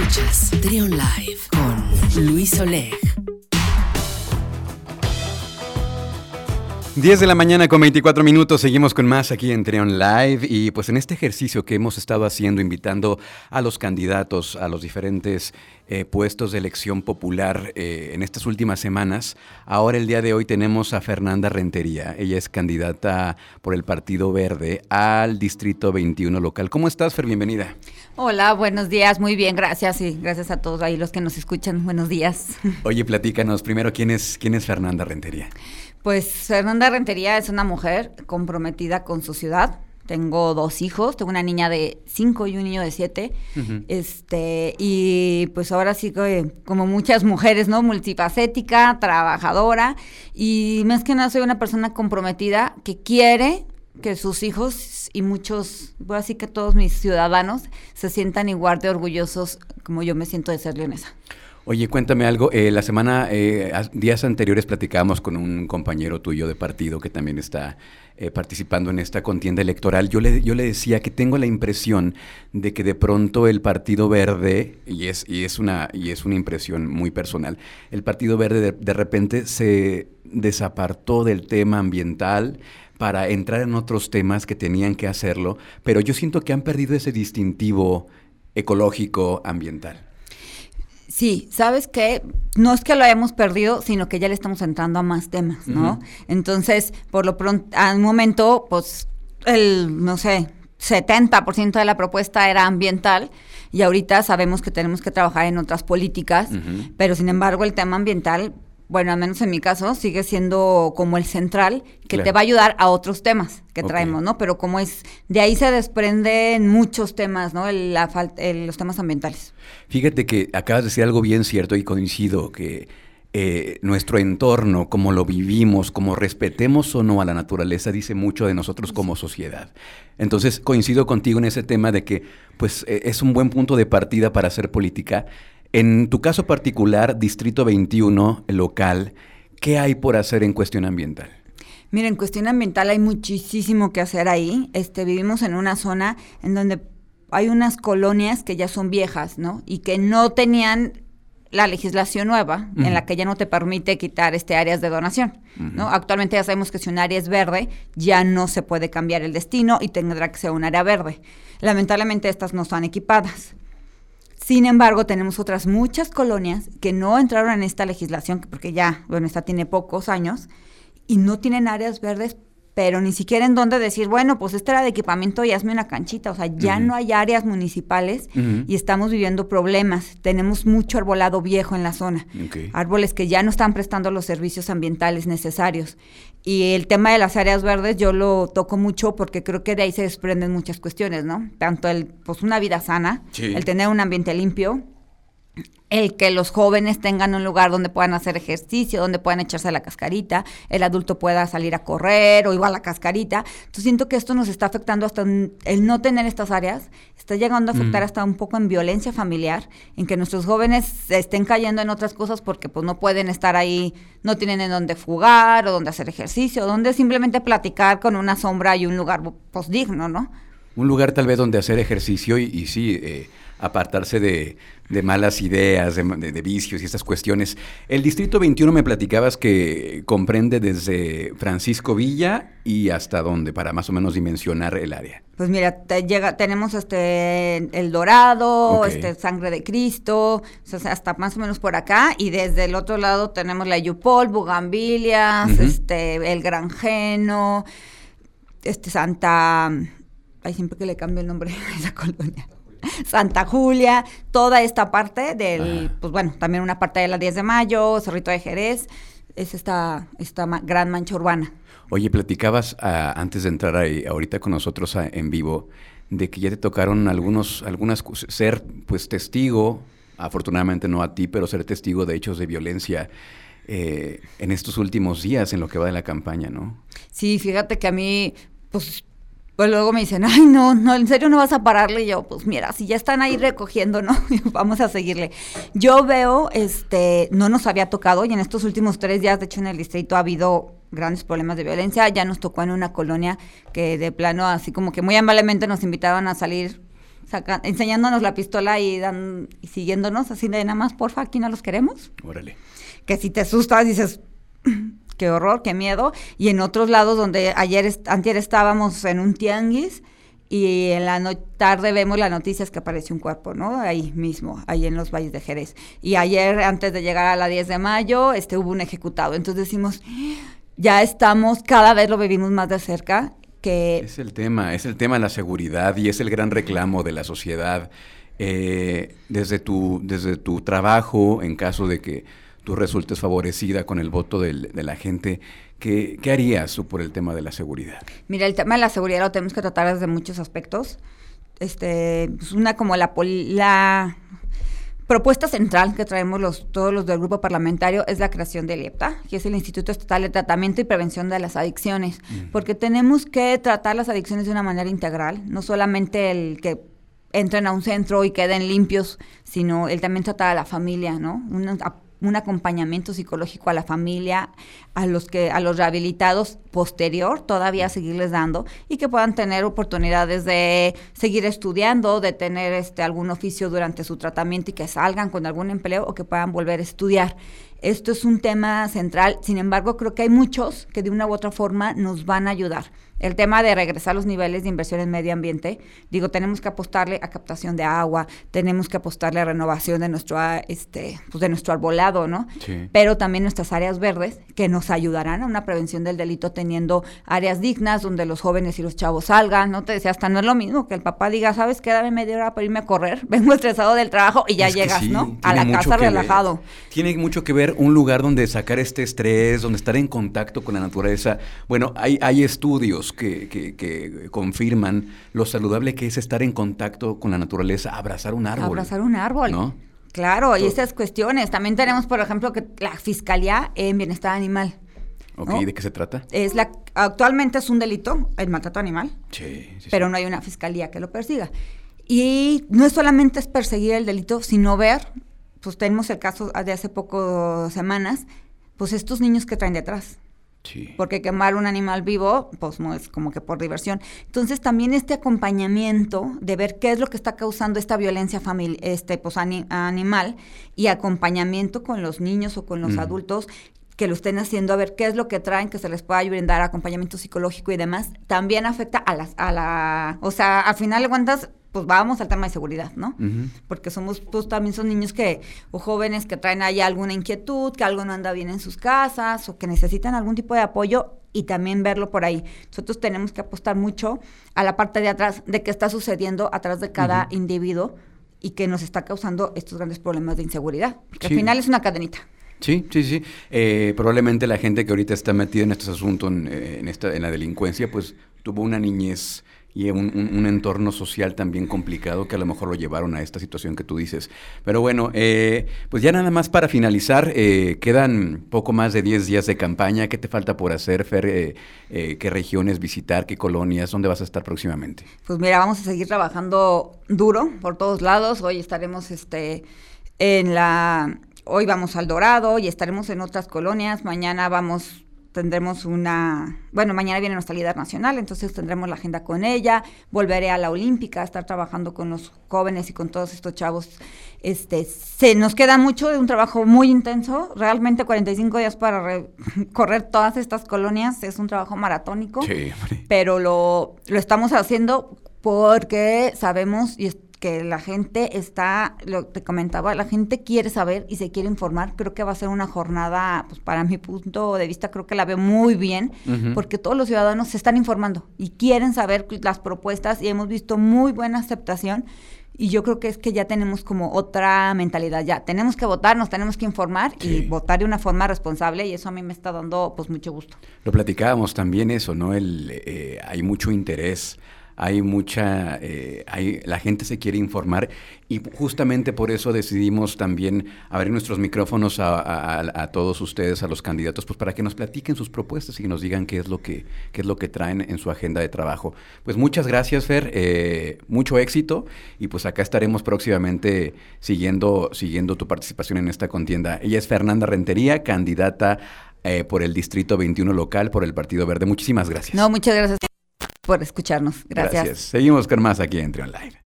Escuchas Trion Live con Luis Oleg. 10 de la mañana con 24 minutos, seguimos con más aquí en Trion Live y pues en este ejercicio que hemos estado haciendo, invitando a los candidatos a los diferentes eh, puestos de elección popular eh, en estas últimas semanas, ahora el día de hoy tenemos a Fernanda Rentería, ella es candidata por el Partido Verde al Distrito 21 local. ¿Cómo estás, Fer? Bienvenida. Hola, buenos días, muy bien, gracias y gracias a todos ahí los que nos escuchan, buenos días. Oye, platícanos primero, ¿quién es, quién es Fernanda Rentería? Pues Fernanda Rentería es una mujer comprometida con su ciudad. Tengo dos hijos, tengo una niña de cinco y un niño de siete. Este, y pues ahora sí que como muchas mujeres, ¿no? Multifacética, trabajadora. Y más que nada soy una persona comprometida que quiere que sus hijos y muchos, voy así que todos mis ciudadanos se sientan igual de orgullosos como yo me siento de ser leonesa. Oye, cuéntame algo. Eh, la semana, eh, días anteriores platicábamos con un compañero tuyo de partido que también está eh, participando en esta contienda electoral. Yo le, yo le decía que tengo la impresión de que de pronto el Partido Verde, y es, y es, una, y es una impresión muy personal, el Partido Verde de, de repente se desapartó del tema ambiental para entrar en otros temas que tenían que hacerlo, pero yo siento que han perdido ese distintivo ecológico ambiental. Sí, sabes que no es que lo hayamos perdido, sino que ya le estamos entrando a más temas, ¿no? Entonces, por lo pronto, al momento, pues, el, no sé, 70% de la propuesta era ambiental y ahorita sabemos que tenemos que trabajar en otras políticas, pero sin embargo el tema ambiental bueno, al menos en mi caso, sigue siendo como el central que te va a ayudar a otros temas que traemos, ¿no? Pero como es, de ahí se desprenden muchos temas, ¿no? la los temas ambientales. Fíjate que acabas de decir algo bien cierto y coincido que eh, nuestro entorno, como lo vivimos, como respetemos o no a la naturaleza, dice mucho de nosotros como sociedad. Entonces coincido contigo en ese tema de que pues e, es un buen punto de partida para hacer política en tu caso particular, Distrito 21, local, ¿qué hay por hacer en cuestión ambiental? Mira, en cuestión ambiental hay muchísimo que hacer ahí. Este, vivimos en una zona en donde hay unas colonias que ya son viejas, ¿no? Y que no tenían la legislación nueva en la que ya no te permite quitar este áreas de donación, ¿no? Actualmente ya sabemos que si un área es verde, ya no se puede cambiar el destino y tendrá que ser un área verde. Lamentablemente estas no están equipadas. Sin embargo, tenemos otras muchas colonias que no entraron en esta legislación, porque ya, bueno, esta tiene pocos años, y no tienen áreas verdes pero ni siquiera en dónde decir, bueno, pues esta era de equipamiento y hazme una canchita. O sea, ya no hay áreas municipales y estamos viviendo problemas. Tenemos mucho arbolado viejo en la zona. Árboles que ya no están prestando los servicios ambientales necesarios. Y el tema de las áreas verdes yo lo toco mucho porque creo que de ahí se desprenden muchas cuestiones, ¿no? Tanto el, pues una vida sana, el tener un ambiente limpio, el que los jóvenes tengan un lugar donde puedan hacer ejercicio, donde puedan echarse la cascarita, el adulto pueda salir a correr o igual a la cascarita. Entonces siento que esto nos está afectando hasta el no tener estas áreas, está llegando a afectar mm. hasta un poco en violencia familiar, en que nuestros jóvenes se estén cayendo en otras cosas porque pues no pueden estar ahí, no tienen en dónde jugar o dónde hacer ejercicio, donde simplemente platicar con una sombra y un lugar pues digno, ¿no? Un lugar tal vez donde hacer ejercicio y, y sí, eh, apartarse de, malas ideas, de, vicios y estas cuestiones. El Distrito 21 me platicabas que comprende desde Francisco Villa y hasta dónde, para más o menos dimensionar el área. Pues mira, llega, tenemos este El Dorado, este Sangre de Cristo, hasta más o menos por acá, y desde el otro lado tenemos la Yupol, Bugambilias, este, El Granjeno, este Santa... Ay, siempre que le cambio el nombre a esa colonia. Santa Julia, toda esta parte del, pues bueno, también una parte de la 10 de mayo, Cerrito de Jerez, es esta, esta gran mancha urbana. Oye, platicabas ah, antes de entrar ahí, ahorita con nosotros ah, en vivo, de que ya te tocaron algunos, algunas, ser pues testigo, afortunadamente no a ti, pero ser testigo de hechos de violencia. Eh, en estos últimos días en lo que va de la campaña, ¿no? Sí, fíjate que a mí, pues pues luego me dicen, ay, no, no, en serio no vas a pararle. Y yo, pues mira, si ya están ahí recogiendo, ¿no? Vamos a seguirle. Yo veo, este, no nos había tocado y en estos últimos tres días, de hecho, en el distrito ha habido grandes problemas de violencia. Ya nos tocó en una colonia que de plano, así como que muy amablemente nos invitaban a salir enseñándonos la pistola y, dan, y siguiéndonos así de nada más, porfa, aquí no los queremos. Órale. Que si te asustas dices, qué horror, qué miedo. Y en otros lados donde ayer, estábamos en un tianguis y en la tarde vemos las noticias que apareció un cuerpo, ¿no? Ahí mismo, ahí en los valles de Jerez. Y ayer, antes de llegar a la 10 de mayo, este, hubo un ejecutado. Entonces decimos, ya estamos, cada vez lo vivimos más de cerca. Que... Es el tema, es el tema de la seguridad y es el gran reclamo de la sociedad. Eh, desde, tu, desde tu trabajo, en caso de que tú resultes favorecida con el voto de la gente, ¿qué, harías tú por el tema de la seguridad? Mira, el tema de la seguridad lo tenemos que tratar desde muchos aspectos. Este, pues una como la, la propuesta central que traemos los, todos los del grupo parlamentario es la creación del IEPTA, que es el Instituto Estatal de Tratamiento y Prevención de las Adicciones, porque tenemos que tratar las adicciones de una manera integral, no solamente el que entren a un centro y queden limpios, sino el también tratar a la familia, ¿no? Un acompañamiento psicológico a la familia, a los que a los rehabilitados posterior todavía seguirles dando y que puedan tener oportunidades de seguir estudiando, de tener este algún oficio durante su tratamiento y que salgan con algún empleo o que puedan volver a estudiar. Esto es un tema central, sin embargo, creo que hay muchos que de una u otra forma nos van a ayudar. El tema de regresar los niveles de inversión en medio ambiente, digo, tenemos que apostarle a captación de agua, tenemos que apostarle a renovación de nuestro, este, pues de nuestro arbolado, ¿no? Sí. Pero también nuestras áreas verdes que nos ayudarán a una prevención del delito teniendo áreas dignas donde los jóvenes y los chavos salgan, ¿no? Te decía, hasta no es lo mismo que el papá diga, ¿sabes qué? Dame media hora para irme a correr, vengo estresado del trabajo y ya llegas, ¿no? A la casa relajado. Tiene mucho que ver un lugar donde sacar este estrés, donde estar en contacto con la naturaleza. Bueno, hay, hay estudios que, confirman lo saludable que es estar en contacto con la naturaleza, abrazar un árbol. Abrazar un árbol. ¿no? Claro, y esas cuestiones. También tenemos, por ejemplo, que la Fiscalía en Bienestar Animal. Ok, ¿de qué se trata? Es la, actualmente es un delito el maltrato animal, sí, pero no hay una fiscalía que lo persiga. Y no es solamente es perseguir el delito, sino ver, pues tenemos el caso de hace pocas semanas, pues estos niños que traen detrás. Porque quemar un animal vivo, pues no es como que por diversión. Entonces también este acompañamiento de ver qué es lo que está causando esta violencia este, pues, animal y acompañamiento con los niños o con los adultos que lo estén haciendo, a ver qué es lo que traen, que se les pueda brindar acompañamiento psicológico y demás, también afecta a las, a la, o sea, al final de cuentas, pues vamos al tema de seguridad, ¿no? Porque somos, pues también son niños que, o jóvenes que traen ahí alguna inquietud, que algo no anda bien en sus casas, o que necesitan algún tipo de apoyo y también verlo por ahí. Nosotros tenemos que apostar mucho a la parte de atrás de qué está sucediendo atrás de cada individuo y que nos está causando estos grandes problemas de inseguridad. Porque al final es una cadenita. Sí, sí, sí. Eh, probablemente la gente que ahorita está metida en estos asuntos, en, en, esta, en la delincuencia, pues tuvo una niñez y un, un, entorno social también complicado que a lo mejor lo llevaron a esta situación que tú dices. Pero bueno, eh, pues ya nada más para finalizar, eh, quedan poco más de 10 días de campaña. ¿Qué te falta por hacer, Fer? Eh, ¿Qué regiones visitar? ¿Qué colonias? ¿Dónde vas a estar próximamente? Pues mira, vamos a seguir trabajando duro por todos lados. Hoy estaremos este, en la... Hoy vamos al Dorado y estaremos en otras colonias. Mañana vamos tendremos una, bueno, mañana viene nuestra líder nacional, entonces tendremos la agenda con ella, volveré a la Olímpica, a estar trabajando con los jóvenes y con todos estos chavos. Este, se nos queda mucho de un trabajo muy intenso, realmente 45 días para correr todas estas colonias, es un trabajo maratónico, pero lo, lo estamos haciendo porque sabemos y que la gente está, lo te comentaba, la gente quiere saber y se quiere informar. Creo que va a ser una jornada, pues para mi punto de vista, creo que la veo muy bien, porque todos los ciudadanos se están informando y quieren saber las propuestas y hemos visto muy buena aceptación. Y yo creo que es que ya tenemos como otra mentalidad, ya tenemos que votar, nos tenemos que informar y votar de una forma responsable y eso a mí me está dando pues mucho gusto. Lo platicábamos también eso, ¿no? El, eh, hay mucho interés hay mucha, eh, hay, la gente se quiere informar y justamente por eso decidimos también abrir nuestros micrófonos a, todos ustedes, a los candidatos, pues para que nos platiquen sus propuestas y nos digan qué es lo que, qué es lo que traen en su agenda de trabajo. Pues muchas gracias, Fer, eh, mucho éxito y pues acá estaremos próximamente siguiendo, siguiendo tu participación en esta contienda. Ella es Fernanda Rentería, candidata eh, por el Distrito 21 local por el Partido Verde. Muchísimas gracias. No, muchas gracias por escucharnos. Gracias. Seguimos con más aquí en Trion Live.